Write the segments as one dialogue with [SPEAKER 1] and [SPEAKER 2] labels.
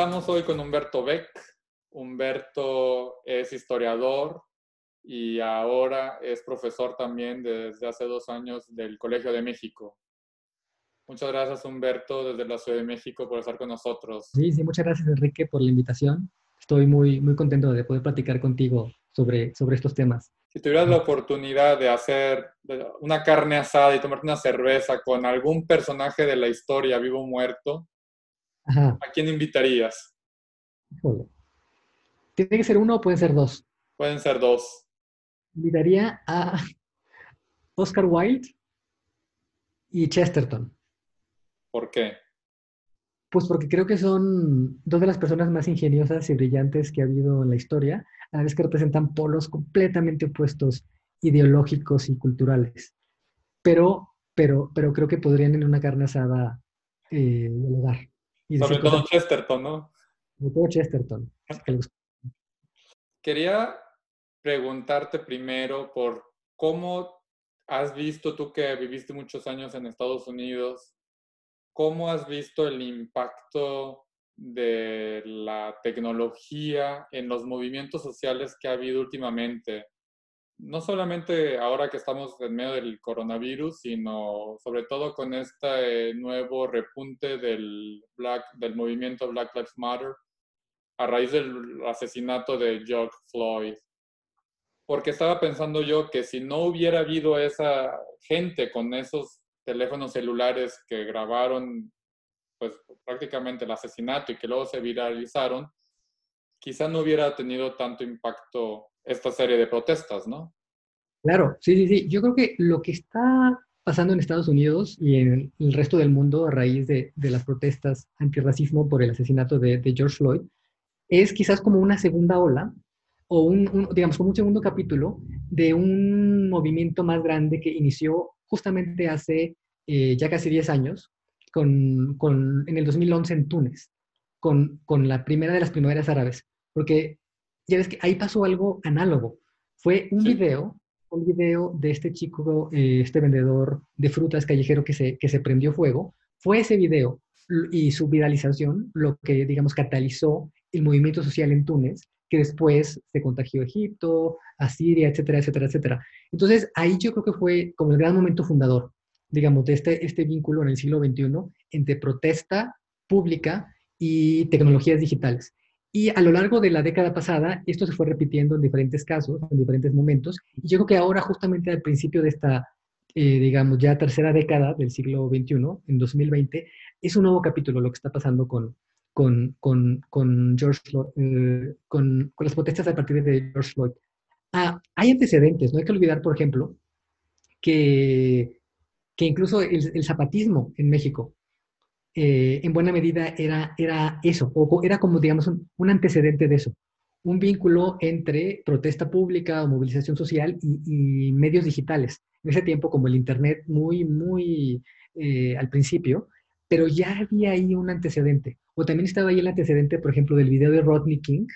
[SPEAKER 1] Conversamos hoy con Humberto Beck. Humberto es historiador y ahora es profesor también desde hace dos años del Colegio de México. Muchas gracias, Humberto, desde la Ciudad de México, por estar con nosotros.
[SPEAKER 2] Sí, sí, muchas gracias, Enrique, por la invitación. Estoy muy, muy contento de poder platicar contigo sobre, sobre estos temas.
[SPEAKER 1] Si tuvieras la oportunidad de hacer una carne asada y tomarte una cerveza con algún personaje de la historia, vivo o muerto, ¿a quién invitarías?
[SPEAKER 2] ¿Tiene que ser uno o pueden ser dos?
[SPEAKER 1] Pueden ser dos.
[SPEAKER 2] Invitaría a Oscar Wilde y Chesterton.
[SPEAKER 1] ¿Por qué?
[SPEAKER 2] Pues porque creo que son dos de las personas más ingeniosas y brillantes que ha habido en la historia, a la vez que representan polos completamente opuestos ideológicos y culturales. Pero, pero, pero creo que podrían en una carne asada eh, dialogar.
[SPEAKER 1] Sobre todo Chesterton, ¿no?
[SPEAKER 2] Sobre todo Chesterton.
[SPEAKER 1] Quería preguntarte primero por cómo has visto tú que viviste muchos años en Estados Unidos, ¿cómo has visto el impacto de la tecnología en los movimientos sociales que ha habido últimamente? No solamente ahora que estamos en medio del coronavirus, sino sobre todo con este nuevo repunte del, Black, del movimiento Black Lives Matter a raíz del asesinato de George Floyd. Porque estaba pensando yo que si no hubiera habido esa gente con esos teléfonos celulares que grabaron pues prácticamente el asesinato y que luego se viralizaron, quizá no hubiera tenido tanto impacto esta serie de protestas, ¿no?
[SPEAKER 2] Claro, sí, sí, sí. Yo creo que lo que está pasando en Estados Unidos y en el resto del mundo a raíz de, de las protestas antirracismo por el asesinato de, George Floyd es quizás como una segunda ola o un, digamos, como un segundo capítulo de un movimiento más grande que inició justamente hace eh, ya casi 10 años, con, con, en el 2011 en Túnez, con, con, la primera de las primaveras árabes, porque ya ves que ahí pasó algo análogo. Fue un video, un video de este chico, eh, este vendedor de frutas callejero que se, que se prendió fuego. Fue ese video y su viralización lo que, digamos, catalizó el movimiento social en Túnez, que después se contagió a Egipto, a Siria, etcétera, etcétera, etcétera. Entonces, ahí yo creo que fue como el gran momento fundador, digamos, de este, este vínculo en el siglo XXI entre protesta pública y tecnologías digitales. Y a lo largo de la década pasada, esto se fue repitiendo en diferentes casos, en diferentes momentos, y yo creo que ahora, justamente al principio de esta, eh, digamos, ya tercera década del siglo XXI, en 2020, es un nuevo capítulo lo que está pasando con, con, con, con George eh, con, con, las protestas a partir de George Floyd. Ah, hay antecedentes, no hay que olvidar, por ejemplo, que, que incluso el, zapatismo en México, eh, en buena medida, era, era eso, o era como, digamos, un, antecedente de eso, un vínculo entre protesta pública o movilización social y, medios digitales. En ese tiempo, como el Internet muy, muy eh, al principio, pero ya había ahí un antecedente. O también estaba ahí el antecedente, por ejemplo, del video de Rodney King,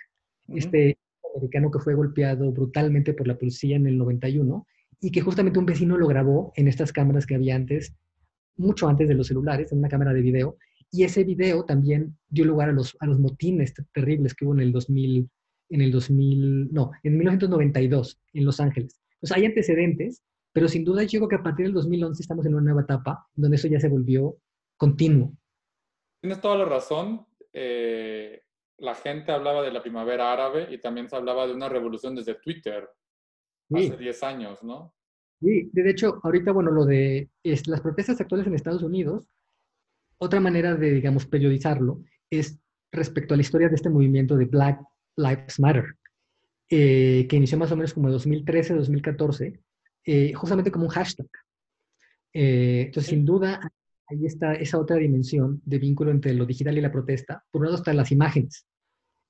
[SPEAKER 2] este americano que fue golpeado brutalmente por la policía en el 91 y que justamente un vecino lo grabó en estas cámaras que había antes, mucho antes de los celulares, en una cámara de video. Y ese video también dio lugar a los, a los motines terribles que hubo en el 2000, en el 2000, no, en 1992 en Los Ángeles. Sea, hay antecedentes, pero sin duda yo creo que a partir del 2011 estamos en una nueva etapa donde eso ya se volvió continuo.
[SPEAKER 1] Tienes toda la razón. Eh, la gente hablaba de la primavera árabe y también se hablaba de una revolución desde Twitter hace 10 años, ¿no?
[SPEAKER 2] Sí, de hecho, ahorita, bueno, lo de las protestas actuales en Estados Unidos, otra manera de, digamos, periodizarlo es respecto a la historia de este movimiento de Black Lives Matter, eh, que inició más o menos como en 2013, 2014, eh, justamente como un hashtag. Eh, entonces, sin duda, ahí está esa otra dimensión de vínculo entre lo digital y la protesta. Por un lado están las imágenes,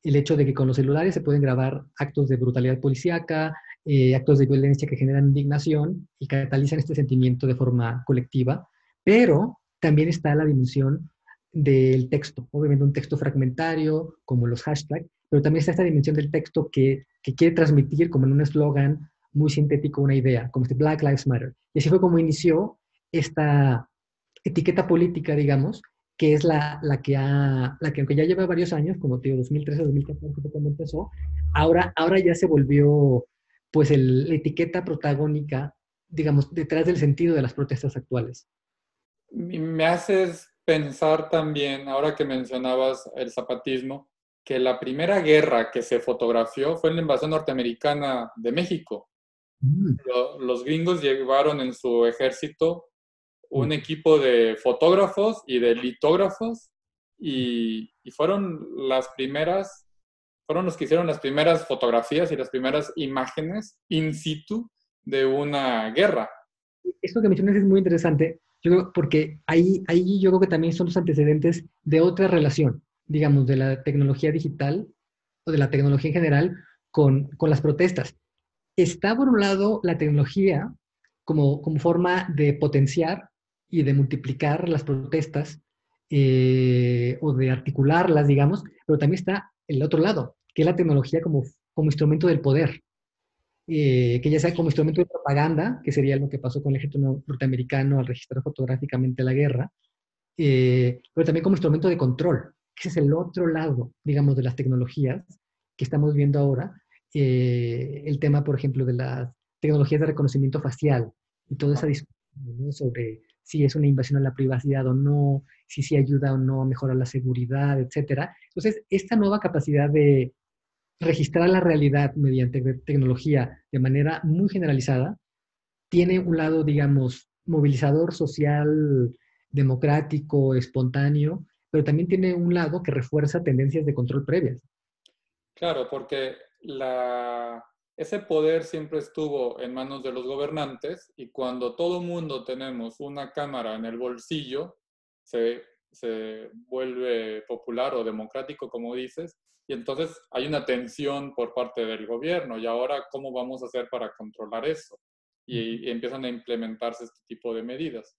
[SPEAKER 2] el hecho de que con los celulares se pueden grabar actos de brutalidad policíaca, eh, actos de violencia que generan indignación y catalizan este sentimiento de forma colectiva, pero también está la dimensión del texto, obviamente un texto fragmentario, como los hashtags, pero también está esta dimensión del texto que, que quiere transmitir como en un eslogan muy sintético una idea, como este Black Lives Matter. Y así fue como inició esta etiqueta política, digamos, que es la, la, que ha, la que aunque ya lleva varios años, como te digo, 2013, 2014 cuando empezó, ahora, ahora ya se volvió pues el, la etiqueta protagónica, digamos, detrás del sentido de las protestas actuales.
[SPEAKER 1] Me haces pensar también, ahora que mencionabas el zapatismo, que la primera guerra que se fotografió fue en la invasión norteamericana de México. Mm. Los gringos llevaron en su ejército un mm. equipo de fotógrafos y de litógrafos y, y, fueron las primeras, fueron los que hicieron las primeras fotografías y las primeras imágenes in situ de una guerra.
[SPEAKER 2] Esto que mencionas es muy interesante, porque ahí, ahí yo creo que también son los antecedentes de otra relación, digamos, de la tecnología digital o de la tecnología en general con, con las protestas. Está por un lado la tecnología como, como forma de potenciar y de multiplicar las protestas eh, o de articularlas, digamos, pero también está el otro lado, que es la tecnología como, como instrumento del poder, eh, que ya sea como instrumento de propaganda, que sería lo que pasó con el ejército norteamericano al registrar fotográficamente la guerra, eh, pero también como instrumento de control, que es el otro lado, digamos, de las tecnologías que estamos viendo ahora. el tema, por ejemplo, de las tecnologías de reconocimiento facial y toda esa discusión sobre si es una invasión a la privacidad o no, si ayuda o no a mejorar la seguridad, etc. Entonces, esta nueva capacidad de registrar la realidad mediante tecnología de manera muy generalizada tiene un lado, digamos, movilizador social, democrático, espontáneo, pero también tiene un lado que refuerza tendencias de control previas.
[SPEAKER 1] Claro, porque la, ese poder siempre estuvo en manos de los gobernantes y cuando todo mundo tenemos una cámara en el bolsillo, se, se, vuelve popular o democrático, como dices, y entonces hay una tensión por parte del gobierno y ahora cómo vamos a hacer para controlar eso y, empiezan a implementarse este tipo de medidas.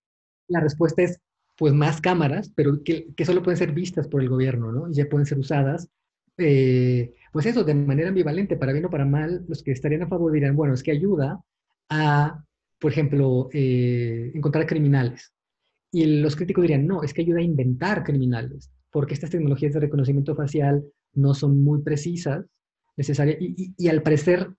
[SPEAKER 2] La respuesta es pues más cámaras, pero que, que solo pueden ser vistas por el gobierno, ¿no? Y ya pueden ser usadas eh, pues eso, de manera ambivalente, para bien o para mal, los que estarían a favor dirán, bueno, es que ayuda a, por ejemplo, eh, encontrar criminales. Y los críticos dirían, no, es que ayuda a inventar criminales, porque estas tecnologías de reconocimiento facial no son muy precisas, necesarias, y, al parecer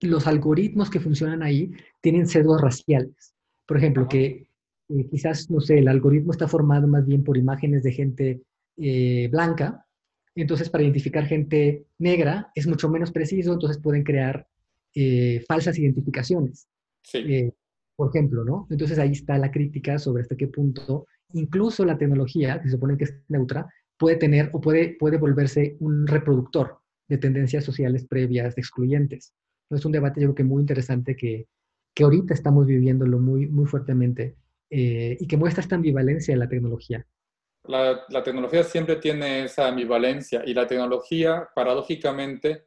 [SPEAKER 2] los algoritmos que funcionan ahí tienen sesgos raciales. Por ejemplo, que eh, quizás, no sé, el algoritmo está formado más bien por imágenes de gente blanca, entonces, para identificar gente negra es mucho menos preciso, entonces pueden crear eh, falsas identificaciones. Sí. Eh, por ejemplo, ¿no? Entonces ahí está la crítica sobre hasta qué punto incluso la tecnología, que se supone que es neutra, puede tener o puede, puede volverse un reproductor de tendencias sociales previas excluyentes. Es un debate yo creo que muy interesante que, que ahorita estamos viviéndolo muy, muy fuertemente eh, y que muestra esta ambivalencia de la tecnología
[SPEAKER 1] la, tecnología siempre tiene esa ambivalencia y la tecnología, paradójicamente,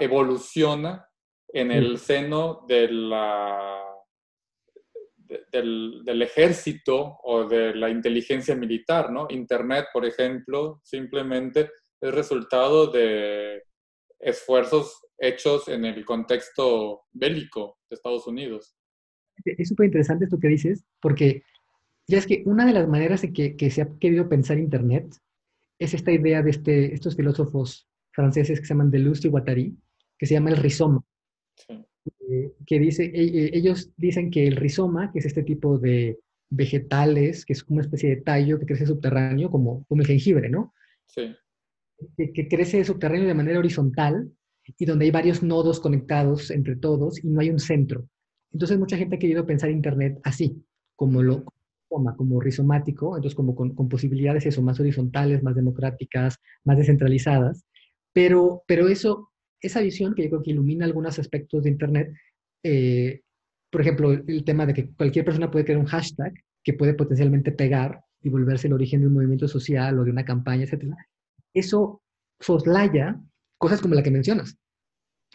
[SPEAKER 1] evoluciona en el seno de la, del, del, ejército o de la inteligencia militar, ¿no? Internet, por ejemplo, simplemente es resultado de esfuerzos hechos en el contexto bélico de Estados Unidos.
[SPEAKER 2] Es súper interesante esto que dices, porque ya es que una de las maneras en que, se ha querido pensar Internet es esta idea de este, estos filósofos franceses que se llaman Deleuze y Guattari, que se llama el rizoma. Eh, que dice, e, e, ellos dicen que el rizoma, que es este tipo de vegetales, que es una especie de tallo que crece subterráneo, como, como el jengibre, ¿no? Sí. Que, que, crece subterráneo de manera horizontal y donde hay varios nodos conectados entre todos y no hay un centro. Entonces mucha gente ha querido pensar Internet así, como lo, como rizomático, entonces como con, posibilidades eso, más horizontales, más democráticas, más descentralizadas, pero, pero eso, esa visión que yo creo que ilumina algunos aspectos de Internet, eh, por ejemplo, el tema de que cualquier persona puede crear un hashtag que puede potencialmente pegar y volverse el origen de un movimiento social o de una campaña, etc. Eso soslaya cosas como la que mencionas,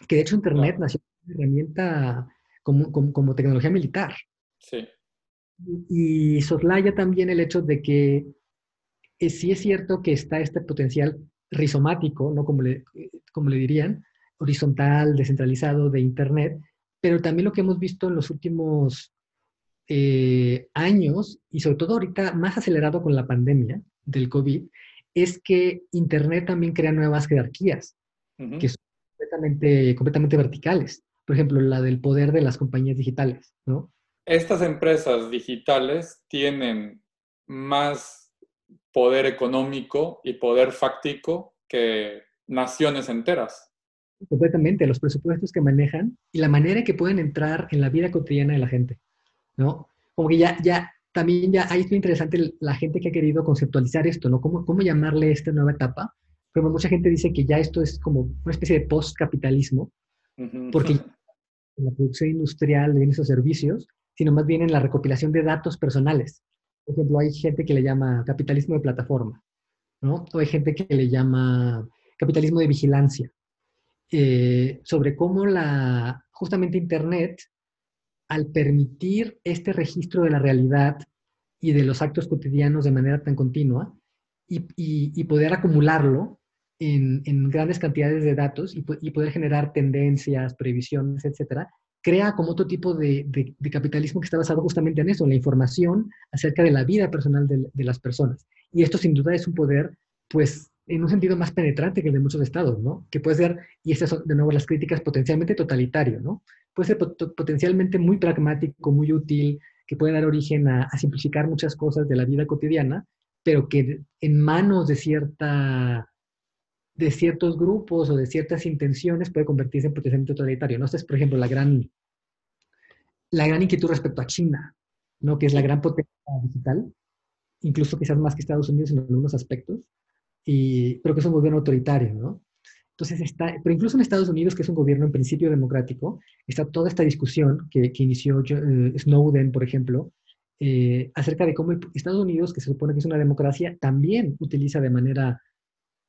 [SPEAKER 2] que de hecho Internet nació como herramienta como, como, como tecnología militar. Sí. Y soslaya también el hecho de que eh, sí es cierto que está este potencial rizomático, ¿no? Como le, como le dirían, horizontal, descentralizado de Internet, pero también lo que hemos visto en los últimos eh, años, y sobre todo ahorita más acelerado con la pandemia del COVID, es que Internet también crea nuevas jerarquías, que son completamente, completamente verticales. Por ejemplo, la del poder de las compañías digitales, ¿no?
[SPEAKER 1] Estas empresas digitales tienen más poder económico y poder fáctico que naciones enteras.
[SPEAKER 2] Completamente, los presupuestos que manejan y la manera que pueden entrar en la vida cotidiana de la gente, ¿no? Como que ya, ya, también ya, ahí es muy interesante la gente que ha querido conceptualizar esto, ¿no? ¿Cómo, cómo llamarle esta nueva etapa? Pero mucha gente dice que ya esto es como una especie de post-capitalismo, porque la producción industrial de bienes o servicios, sino más bien en la recopilación de datos personales. Por ejemplo, hay gente que le llama capitalismo de plataforma, ¿no? O hay gente que le llama capitalismo de vigilancia, eh, sobre cómo la, justamente Internet, al permitir este registro de la realidad y de los actos cotidianos de manera tan continua y, poder acumularlo en, grandes cantidades de datos y, poder generar tendencias, previsiones, etcétera, crea como otro tipo de, capitalismo que está basado justamente en eso, en la información acerca de la vida personal de, las personas. Y esto sin duda es un poder, pues, en un sentido más penetrante que el de muchos estados, ¿no? Que puede ser, y estas son de nuevo las críticas, potencialmente totalitario, ¿no? Puede ser potencialmente muy pragmático, muy útil, que puede dar origen a, simplificar muchas cosas de la vida cotidiana, pero que en manos de cierta de ciertos grupos o de ciertas intenciones puede convertirse en potencialmente totalitario. ¿no? Esta es, por ejemplo, la gran, la gran inquietud respecto a China, ¿no? que es la gran potencia digital, incluso quizás más que Estados Unidos en algunos aspectos, y, pero que es un gobierno autoritario, ¿no? Entonces está, pero incluso en Estados Unidos, que es un gobierno en principio democrático, está toda esta discusión que, inició eh, Snowden, por ejemplo, eh, acerca de cómo Estados Unidos, que se supone que es una democracia, también utiliza de manera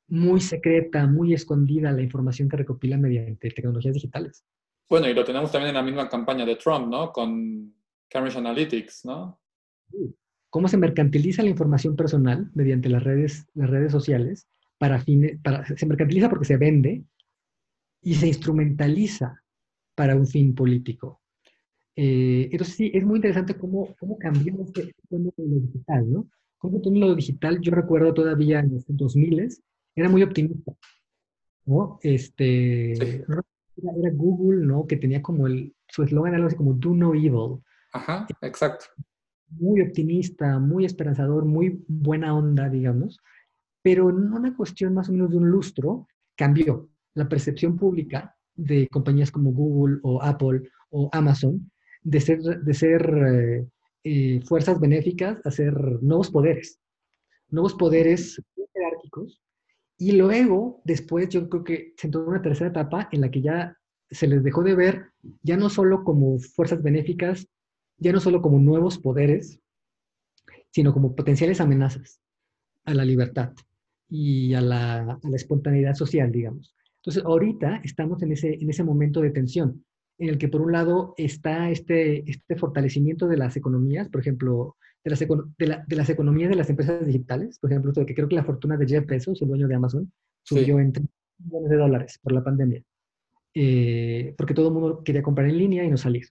[SPEAKER 2] muy secreta, muy escondida la información que recopila mediante tecnologías digitales.
[SPEAKER 1] Bueno, y lo tenemos también en la misma campaña de Trump, ¿no? Con Cambridge Analytics, ¿no?
[SPEAKER 2] Sí cómo se mercantiliza la información personal mediante las redes, las redes sociales, para fines, para, se mercantiliza porque se vende y se instrumentaliza para un fin político. Eh, entonces sí, es muy interesante cómo, cómo cambió este lo digital, ¿no? Cómo todo lo digital, yo recuerdo todavía en los 2000 era muy optimista, ¿no? Este, era, era, Google, ¿no? Que tenía como el, su eslogan algo así como do no evil.
[SPEAKER 1] Ajá, exacto
[SPEAKER 2] muy optimista, muy esperanzador, muy buena onda, digamos, pero en una cuestión más o menos de un lustro, cambió la percepción pública de compañías como Google o Apple o Amazon de ser, de ser eh, eh, fuerzas benéficas a ser nuevos poderes, nuevos poderes jerárquicos. Y luego, después, yo creo que se entró una tercera etapa en la que ya se les dejó de ver ya no solo como fuerzas benéficas ya no solo como nuevos poderes, sino como potenciales amenazas a la libertad y a la, espontaneidad social, digamos. Entonces, ahorita estamos en ese, en ese momento de tensión, en el que por un lado está este, este fortalecimiento de las economías, por ejemplo, de las, de, las economías de las empresas digitales, por ejemplo, que creo que la fortuna de Jeff Bezos, el dueño de Amazon, subió en 3 millones de dólares por la pandemia, eh, porque todo el mundo quería comprar en línea y no salir.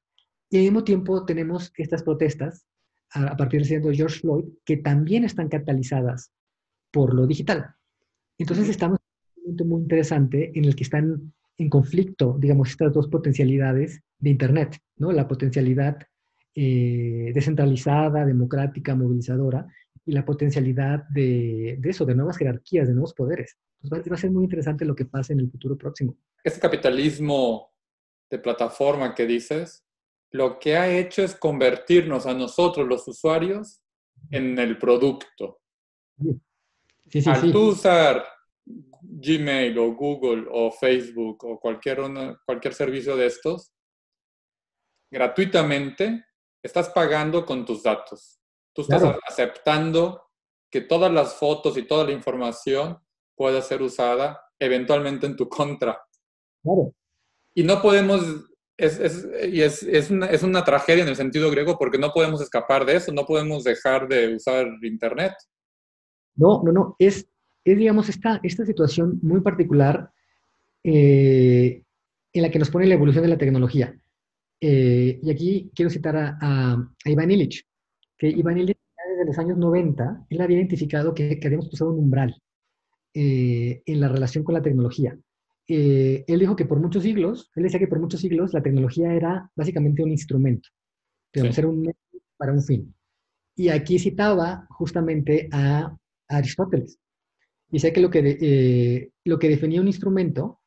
[SPEAKER 2] Y al mismo tiempo tenemos estas protestas, a, partir de George Floyd, que también están catalizadas por lo digital. Entonces estamos en un momento muy interesante en el que están en conflicto, digamos, estas dos potencialidades de Internet, ¿no? La potencialidad eh, descentralizada, democrática, movilizadora, y la potencialidad de, de, eso, de nuevas jerarquías, de nuevos poderes. Entonces va, a ser muy interesante lo que pase en el futuro próximo.
[SPEAKER 1] Este capitalismo de plataforma que dices, lo que ha hecho es convertirnos a nosotros los usuarios en el producto. Al tú usar Gmail o Google o Facebook o cualquier, cualquier servicio de estos, gratuitamente, estás pagando con tus datos. Tú estás aceptando que todas las fotos y toda la información pueda ser usada eventualmente en tu contra. Y no podemos es, es, y es, es, una, es una tragedia en el sentido griego porque no podemos escapar de eso, no podemos dejar de usar Internet.
[SPEAKER 2] No, no, no, es, es digamos, esta, esta situación muy particular eh, en la que nos pone la evolución de la tecnología. Eh, y aquí quiero citar a, Iván Illich, que Iván Illich desde los años 90, él había identificado que, que habíamos pasado un umbral eh, en la relación con la tecnología. Eh, él dijo que por muchos siglos, él decía que por muchos siglos la tecnología era básicamente un instrumento, digamos, era un medio para un fin. Y aquí citaba justamente a, Aristóteles. Dice que lo que, eh, lo que definía un instrumento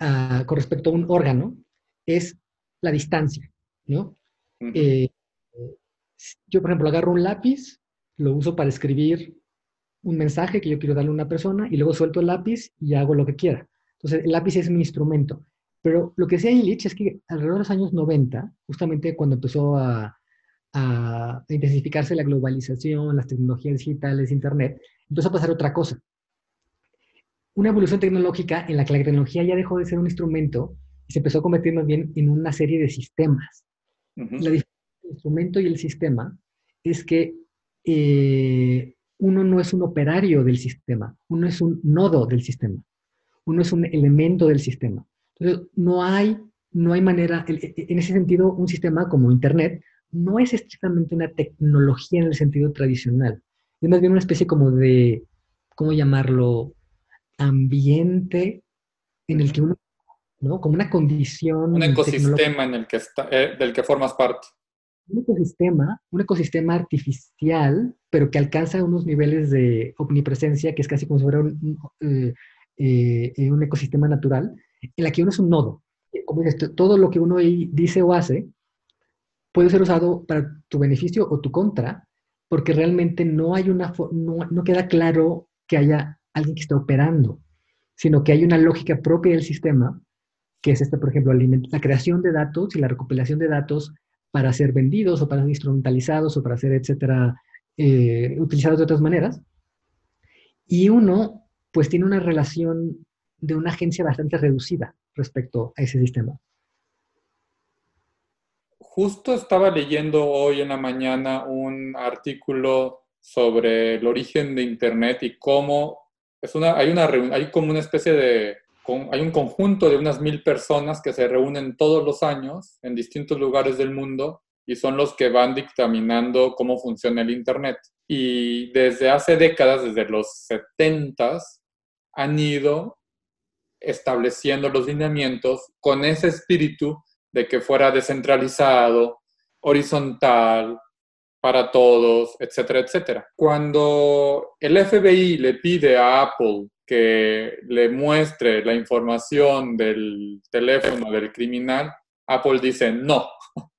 [SPEAKER 2] ah, con respecto a un órgano es la distancia, ¿no? Eh, yo, por ejemplo, agarro un lápiz, lo uso para escribir un mensaje que yo quiero darle a una persona y luego suelto el lápiz y hago lo que quiera. Entonces, el lápiz es mi instrumento. Pero lo que decía Illich es que alrededor de los años 90, justamente cuando empezó a, a intensificarse la globalización, las tecnologías digitales, Internet, empezó a pasar otra cosa. Una evolución tecnológica en la que la tecnología ya dejó de ser un instrumento y se empezó a convertir más bien en una serie de sistemas. La diferencia entre el instrumento y el sistema es que eh, uno no es un operario del sistema, uno es un nodo del sistema, uno es un elemento del sistema. Entonces, no hay, no hay manera, en ese sentido, un sistema como Internet no es estrictamente una tecnología en el sentido tradicional, es más bien una especie como de, ¿cómo llamarlo? Ambiente en el que uno, ¿no? Como una condición.
[SPEAKER 1] Un ecosistema en el que está, eh, del que formas parte.
[SPEAKER 2] Un ecosistema, un ecosistema artificial, pero que alcanza unos niveles de omnipresencia, que es casi como si fuera un, eh, eh, un ecosistema natural, en la que uno es un nodo. Como dices, todo lo que uno dice o hace puede ser usado para tu beneficio o tu contra, porque realmente no hay una, no, no queda claro que haya alguien que esté operando, sino que hay una lógica propia del sistema, que es esta, por ejemplo, la creación de datos y la recopilación de datos para ser vendidos o para ser instrumentalizados o para ser, etcétera, eh, utilizados de otras maneras. Y uno, pues, tiene una relación de una agencia bastante reducida respecto a ese sistema.
[SPEAKER 1] Justo estaba leyendo hoy en la mañana un artículo sobre el origen de Internet y cómo es una, hay, una, hay como una especie de, hay un conjunto de unas mil personas que se reúnen todos los años en distintos lugares del mundo y son los que van dictaminando cómo funciona el Internet. Y desde hace décadas, desde los 70, han ido estableciendo los lineamientos con ese espíritu de que fuera descentralizado, horizontal, para todos, etcétera, etcétera. Cuando el FBI le pide a Apple que le muestre la información del teléfono del criminal, Apple dice no.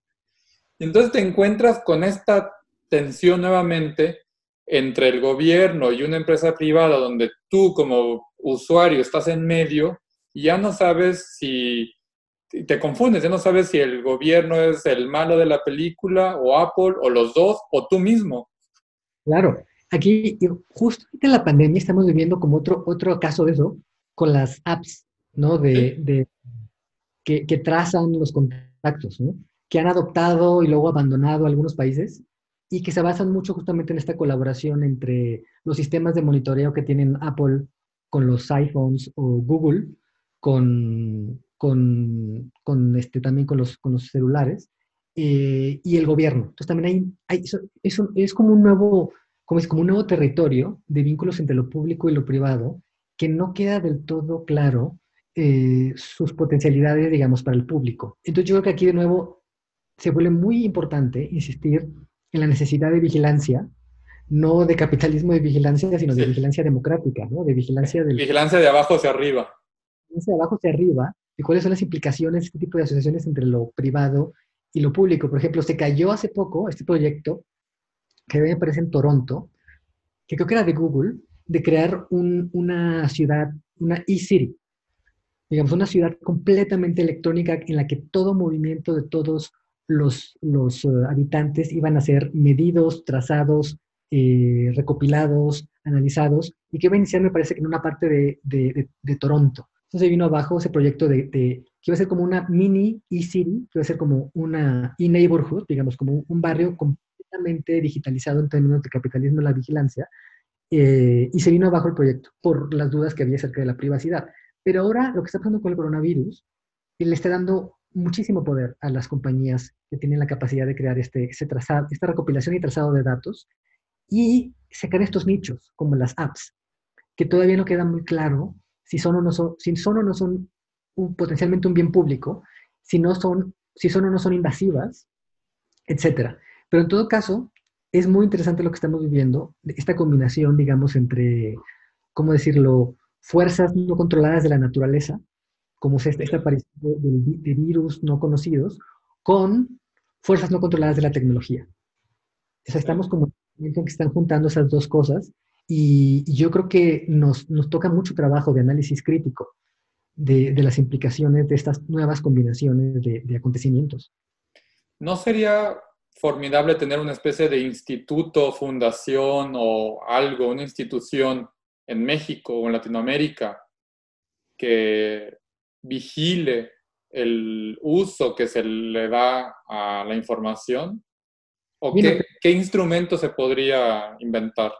[SPEAKER 1] Entonces te encuentras con esta tensión nuevamente entre el gobierno y una empresa privada donde tú como usuario estás en medio y ya no sabes si te confundes, ya no sabes si el gobierno es el malo de la película o Apple o los dos o tú mismo.
[SPEAKER 2] Claro, aquí justo en la pandemia estamos viviendo como otro, otro caso de eso con las apps, ¿no? De, que, que, trazan los contactos, ¿no? Que han adoptado y luego abandonado algunos países y que se basan mucho justamente en esta colaboración entre los sistemas de monitoreo que tienen Apple con los iPhones o Google con, con, con este, también con los, con los celulares eh, y el gobierno. Entonces también hay, hay es, es, como un nuevo, como es como un nuevo territorio de vínculos entre lo público y lo privado que no queda del todo claro eh, sus potencialidades, digamos, para el público. Entonces yo creo que aquí de nuevo se vuelve muy importante insistir en la necesidad de vigilancia, no de capitalismo de vigilancia, sino de vigilancia democrática, ¿no? De vigilancia del...
[SPEAKER 1] Vigilancia de abajo hacia arriba.
[SPEAKER 2] Vigilancia de abajo hacia arriba, y cuáles son las implicaciones de este tipo de asociaciones entre lo privado y lo público. Por ejemplo, se cayó hace poco este proyecto, que me parece en Toronto, que creo que era de Google, de crear una ciudad, una e-city, digamos, una ciudad completamente electrónica en la que todo movimiento de todos los, los eh, habitantes iban a ser medidos, trazados, eh, recopilados, analizados, y que iba a iniciar, me parece, en una parte de, de Toronto. Entonces vino abajo ese proyecto de, que iba a ser como una mini e-city, que iba a ser como una e-neighborhood, digamos, como un barrio completamente digitalizado en términos de capitalismo y la vigilancia, eh, y se vino abajo el proyecto por las dudas que había acerca de la privacidad. Pero ahora lo que está pasando con el coronavirus, le está dando muchísimo poder a las compañías que tienen la capacidad de crear este, este trazado, esta recopilación y trazado de datos y sacar estos nichos, como las apps, que todavía no queda muy claro si son o no son, si son, o no son un, potencialmente un bien público, si, no son, si son o no son invasivas, etc. Pero en todo caso, es muy interesante lo que estamos viviendo, esta combinación, digamos, entre, ¿cómo decirlo?, fuerzas no controladas de la naturaleza, como es esta, aparición de, virus no conocidos, con fuerzas no controladas de la tecnología. O sea, estamos como que están juntando esas dos cosas y, yo creo que nos, nos, toca mucho trabajo de análisis crítico de, de las implicaciones de estas nuevas combinaciones de, de acontecimientos.
[SPEAKER 1] ¿No sería formidable tener una especie de instituto, fundación o algo, una institución en México o en Latinoamérica que vigile el uso que se le da a la información? ¿O qué, qué, instrumento se podría inventar?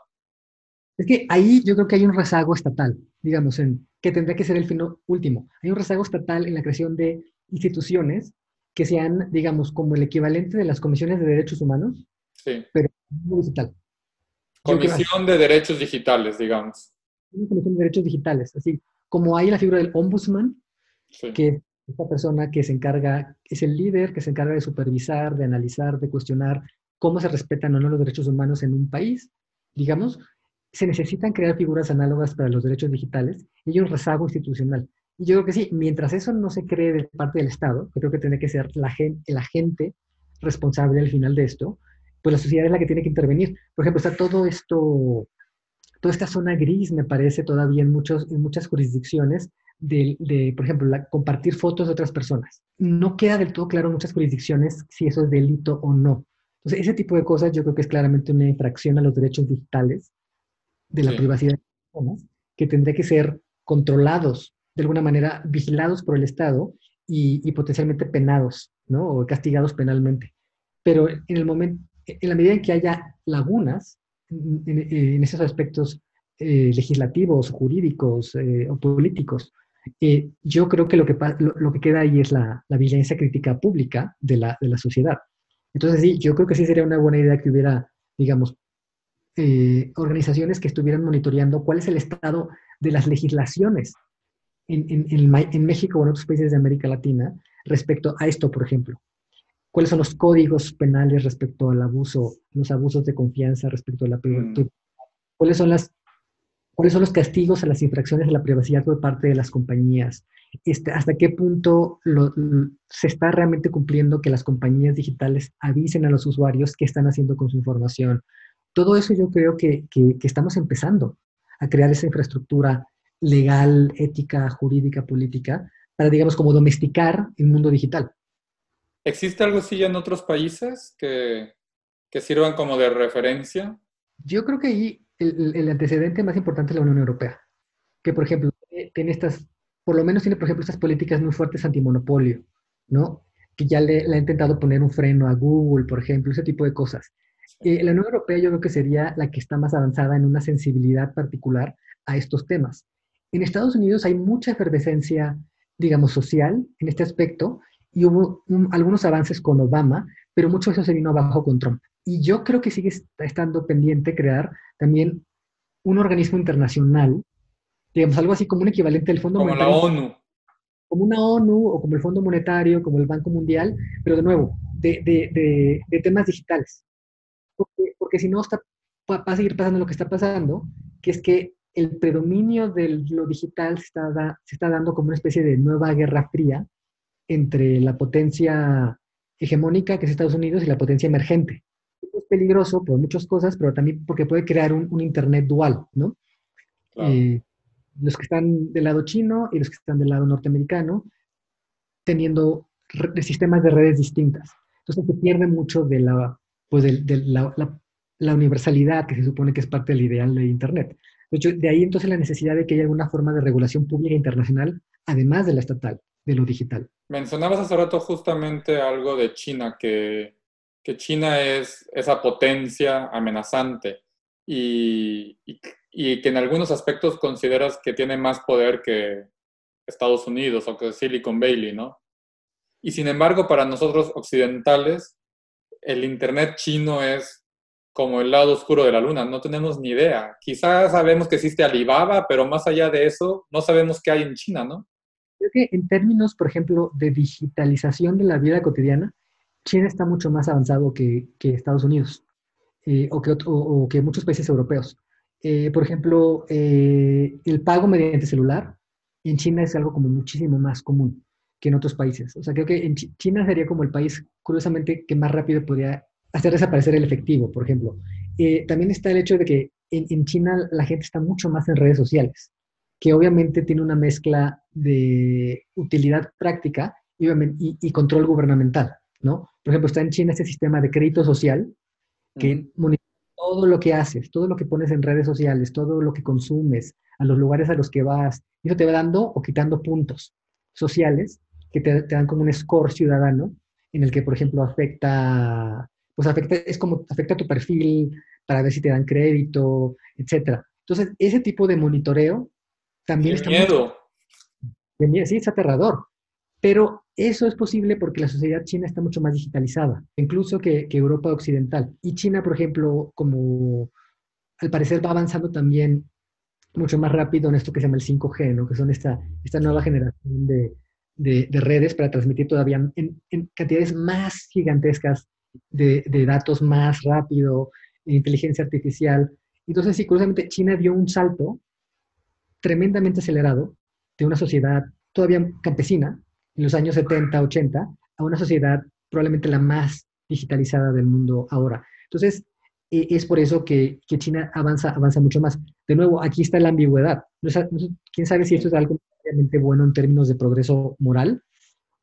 [SPEAKER 2] Es que ahí yo creo que hay un rezago estatal, digamos, en que tendría que ser el fin último. Hay un rezago estatal en la creación de instituciones que sean, digamos, como el equivalente de las comisiones de derechos humanos,
[SPEAKER 1] sí.
[SPEAKER 2] pero digital.
[SPEAKER 1] Comisión de derechos digitales, digamos.
[SPEAKER 2] Una comisión de derechos digitales, así como hay la figura del ombudsman, que es esta persona que se encarga, es el líder que se encarga de supervisar, de analizar, de cuestionar cómo se respetan o no los derechos humanos en un país, digamos, se necesitan crear figuras análogas para los derechos digitales y hay un rezago institucional. Y yo creo que sí, mientras eso no se cree de parte del Estado, que creo que tiene que ser la gente, el agente responsable al final de esto, pues la sociedad es la que tiene que intervenir. Por ejemplo, está todo esto, toda esta zona gris, me parece, todavía en, muchos, muchas jurisdicciones, de, de por ejemplo, compartir fotos de otras personas. No queda del todo claro en muchas jurisdicciones si eso es delito o no. Entonces, ese tipo de cosas yo creo que es claramente una infracción a los derechos digitales de la privacidad las personas, que tendría que ser controlados de alguna manera vigilados por el Estado y, potencialmente penados, ¿no? O castigados penalmente. Pero en el momento, en la medida en que haya lagunas en, esos aspectos eh, legislativos, jurídicos eh, o políticos, eh, yo creo que lo que, lo, que queda ahí es la, la vigilancia crítica pública de la, de la, sociedad. Entonces, sí, yo creo que sí sería una buena idea que hubiera, digamos, organizaciones que estuvieran monitoreando cuál es el estado de las legislaciones en, México o en otros países de América Latina respecto a esto, por ejemplo? ¿Cuáles son los códigos penales respecto al abuso, los abusos de confianza respecto a la privacidad? Mm. ¿Cuáles son las ¿Cuáles son los castigos a las infracciones de la privacidad por parte de las compañías? Este, ¿Hasta qué punto se está realmente cumpliendo que las compañías digitales avisen a los usuarios qué están haciendo con su información? Todo eso yo creo que, que estamos empezando a crear esa infraestructura legal, ética, jurídica, política, para, digamos, como domesticar el mundo digital.
[SPEAKER 1] ¿Existe algo así en otros países que, que sirvan como de referencia?
[SPEAKER 2] Yo creo que ahí el, antecedente más importante es la Unión Europea, que, por ejemplo, tiene estas, por lo menos tiene, por ejemplo, estas políticas muy fuertes antimonopolio, ¿no? Que ya le, ha intentado poner un freno a Google, por ejemplo, ese tipo de cosas. Eh, la Unión Europea yo creo que sería la que está más avanzada en una sensibilidad particular a estos temas. En Estados Unidos hay mucha efervescencia, digamos, social en este aspecto y hubo algunos avances con Obama, pero mucho de eso se vino abajo con Trump. Y yo creo que sigue estando pendiente crear también un organismo internacional, digamos, algo así como un equivalente del Fondo
[SPEAKER 1] Monetario. Como la ONU.
[SPEAKER 2] Como una ONU o como el Fondo Monetario, como el Banco Mundial, pero de nuevo, de, temas digitales. Porque, porque si no, está, va a seguir pasando lo que está pasando, que es que el predominio de lo digital se está, se está dando como una especie de nueva guerra fría entre la potencia hegemónica, que es Estados Unidos, y la potencia emergente. Es peligroso por muchas cosas, pero también porque puede crear un, Internet dual, ¿no? Eh, los que están del lado chino y los que están del lado norteamericano, teniendo sistemas de redes distintas. Entonces se pierde mucho de la, pues de, la, universalidad que se supone que es parte del ideal de Internet. De hecho, de ahí entonces la necesidad de que haya alguna forma de regulación pública internacional, además de la estatal, de lo digital.
[SPEAKER 1] Mencionabas hace rato justamente algo de China, que, que China es esa potencia amenazante y, y, que en algunos aspectos consideras que tiene más poder que Estados Unidos o que Silicon Valley, ¿no? Y sin embargo, para nosotros occidentales, el Internet chino es como el lado oscuro de la luna, no tenemos ni idea. Quizás sabemos que existe Alibaba, pero más allá de eso, no sabemos qué hay en China, ¿no?
[SPEAKER 2] Creo que en términos, por ejemplo, de digitalización de la vida cotidiana, China está mucho más avanzado que, Estados Unidos eh, o, que o, que muchos países europeos. Eh, por ejemplo, eh, el pago mediante celular en China es algo como muchísimo más común que en otros países. O sea, creo que en China sería como el país, curiosamente, que más rápido podría hacer desaparecer el efectivo, por ejemplo. también está el hecho de que en, China la gente está mucho más en redes sociales, que obviamente tiene una mezcla de utilidad práctica y, y control gubernamental, ¿no? Por ejemplo, está en China este sistema de crédito social que monitora todo lo que haces, todo lo que pones en redes sociales, todo lo que consumes, a los lugares a los que vas. Y eso te va dando o quitando puntos sociales que te, dan como un score ciudadano en el que, por ejemplo, afecta, pues afecta, es como afecta tu perfil para ver si te dan crédito, etcétera. Entonces, ese tipo de monitoreo también
[SPEAKER 1] está... Miedo.
[SPEAKER 2] sí, es aterrador. Pero eso es posible porque la sociedad china está mucho más digitalizada, incluso que, Europa Occidental. Y China, por ejemplo, como al parecer va avanzando también mucho más rápido en esto que se llama el 5G, ¿no? que son esta, esta nueva generación de, redes para transmitir todavía en, cantidades más gigantescas de, datos más rápido, inteligencia artificial. Entonces, sí, curiosamente, China dio un salto tremendamente acelerado de una sociedad todavía campesina en los años 70, 80, a una sociedad probablemente la más digitalizada del mundo ahora. Entonces, e, es por eso que, China avanza, avanza mucho más. De nuevo, aquí está la ambigüedad. ¿Quién sabe si esto es algo bueno en términos de progreso moral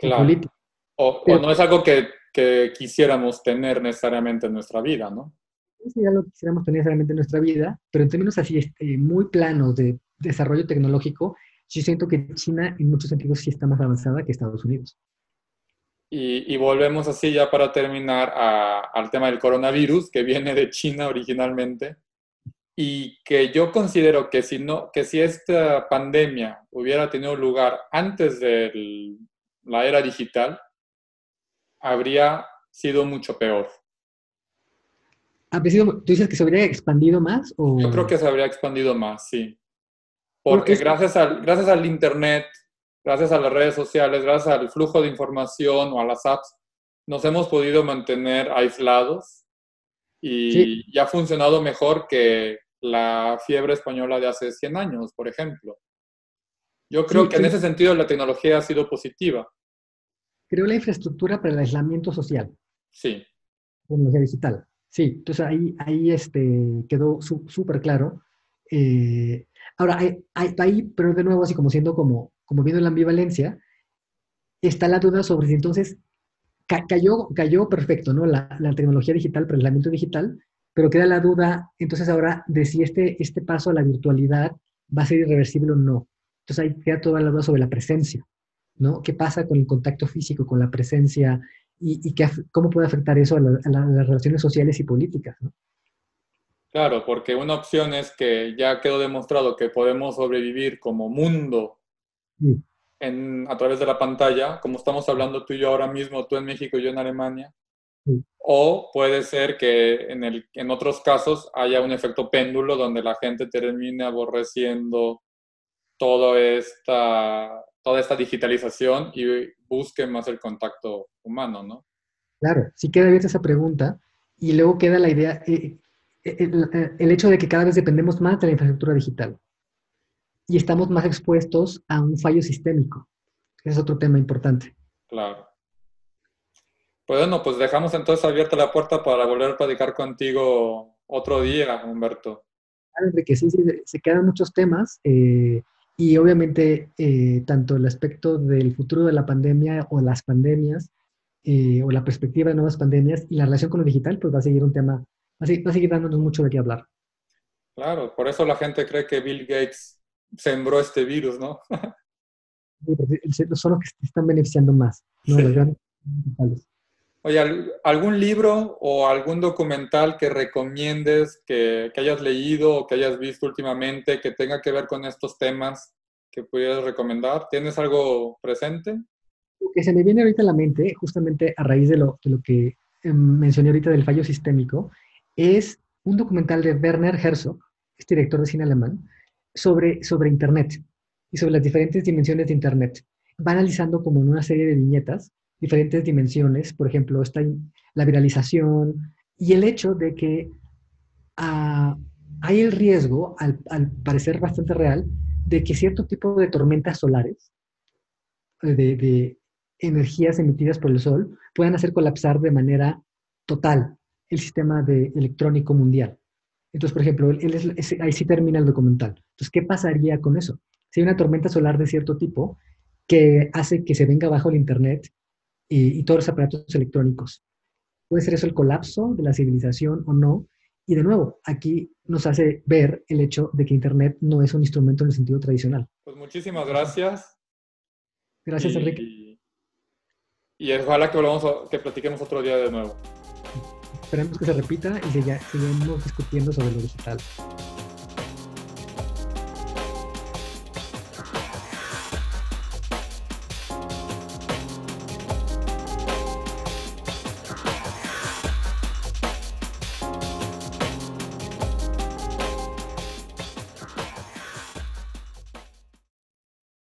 [SPEAKER 1] o político? O, no es algo que, quisiéramos tener necesariamente en nuestra vida, ¿no?
[SPEAKER 2] Sí, ya lo quisiéramos tener necesariamente en nuestra vida, pero en términos así este, muy planos de desarrollo tecnológico, yo siento que China en muchos sentidos sí está más avanzada que Estados Unidos.
[SPEAKER 1] Y, volvemos así ya para terminar al tema del coronavirus, que viene de China originalmente, y que yo considero que si, no, que si esta pandemia hubiera tenido lugar antes de la era digital, habría sido mucho peor.
[SPEAKER 2] ¿Tú dices que se habría expandido más? O...
[SPEAKER 1] Yo creo que se habría expandido más, sí. Porque gracias al, gracias al Internet, gracias a las redes sociales, gracias al flujo de información o a las apps, nos hemos podido mantener aislados y ya ha funcionado mejor que la fiebre española de hace 100 años, por ejemplo. Yo creo que en ese sentido la tecnología ha sido positiva.
[SPEAKER 2] Creó la infraestructura para el aislamiento social.
[SPEAKER 1] Sí.
[SPEAKER 2] Tecnología digital. Sí, entonces ahí, ahí este, quedó súper claro. Eh, Ahora, ahí, pero de nuevo, así como siendo como, como viendo la ambivalencia, está la duda sobre si entonces cayó, cayó perfecto, ¿no? La, tecnología digital, el aislamiento digital, pero queda la duda, entonces ahora, de si este, este paso a la virtualidad va a ser irreversible o no. Entonces ahí queda toda la duda sobre la presencia, ¿no? ¿Qué pasa con el contacto físico, con la presencia y, qué, cómo puede afectar eso a, a, las relaciones sociales y políticas, ¿no?
[SPEAKER 1] Claro, porque una opción es que ya quedó demostrado que podemos sobrevivir como mundo en, a través de la pantalla, como estamos hablando tú y yo ahora mismo, tú en México y yo en Alemania. O puede ser que en, el, en otros casos haya un efecto péndulo donde la gente termine aborreciendo toda esta, toda esta digitalización y busque más el contacto humano, ¿no?
[SPEAKER 2] Claro, sí queda abierta esa pregunta y luego queda la idea, eh, el, hecho de que cada vez dependemos más de la infraestructura digital y estamos más expuestos a un fallo sistémico. es otro tema importante.
[SPEAKER 1] Claro. Pues bueno, pues dejamos entonces abierta la puerta para volver a platicar contigo otro día, Humberto.
[SPEAKER 2] Claro, Enrique, sí, sí, se quedan muchos temas eh, y obviamente eh, tanto el aspecto del futuro de la pandemia o las pandemias eh, o la perspectiva de nuevas pandemias y la relación con lo digital, pues va a seguir un tema va a seguir dándonos mucho de qué hablar.
[SPEAKER 1] Claro, por eso la gente cree que Bill Gates sembró este virus, ¿no?
[SPEAKER 2] son los que se están beneficiando más, ¿no?
[SPEAKER 1] Oye, ¿algún libro o algún documental que recomiendes, que, que, hayas leído o que hayas visto últimamente que tenga que ver con estos temas que pudieras recomendar? ¿Tienes algo presente?
[SPEAKER 2] que se me viene ahorita a la mente, justamente a raíz de lo, de lo que em, mencioné ahorita del fallo sistémico, es un documental de Werner Herzog, este director de cine alemán, sobre, sobre Internet y sobre las diferentes dimensiones de Internet. Va analizando como en una serie de viñetas diferentes dimensiones, por ejemplo, está la viralización y el hecho de que ah, hay el riesgo, al, al, parecer bastante real, de que cierto tipo de tormentas solares, de, de energías emitidas por el Sol, puedan hacer colapsar de manera total el sistema de electrónico mundial. Entonces, por ejemplo, él es, ahí sí termina el documental. Entonces, ¿qué pasaría con eso? Si hay una tormenta solar de cierto tipo que hace que se venga abajo el Internet y, y todos los aparatos electrónicos, ¿puede ser eso el colapso de la civilización o no? Y de nuevo, aquí nos hace ver el hecho de que Internet no es un instrumento en el sentido tradicional.
[SPEAKER 1] Pues muchísimas gracias.
[SPEAKER 2] Gracias,
[SPEAKER 1] y,
[SPEAKER 2] Enrique.
[SPEAKER 1] Y ojalá que, volvamos a, que platiquemos otro día de nuevo.
[SPEAKER 2] Esperemos que se repita y siga, sigamos discutiendo sobre lo digital.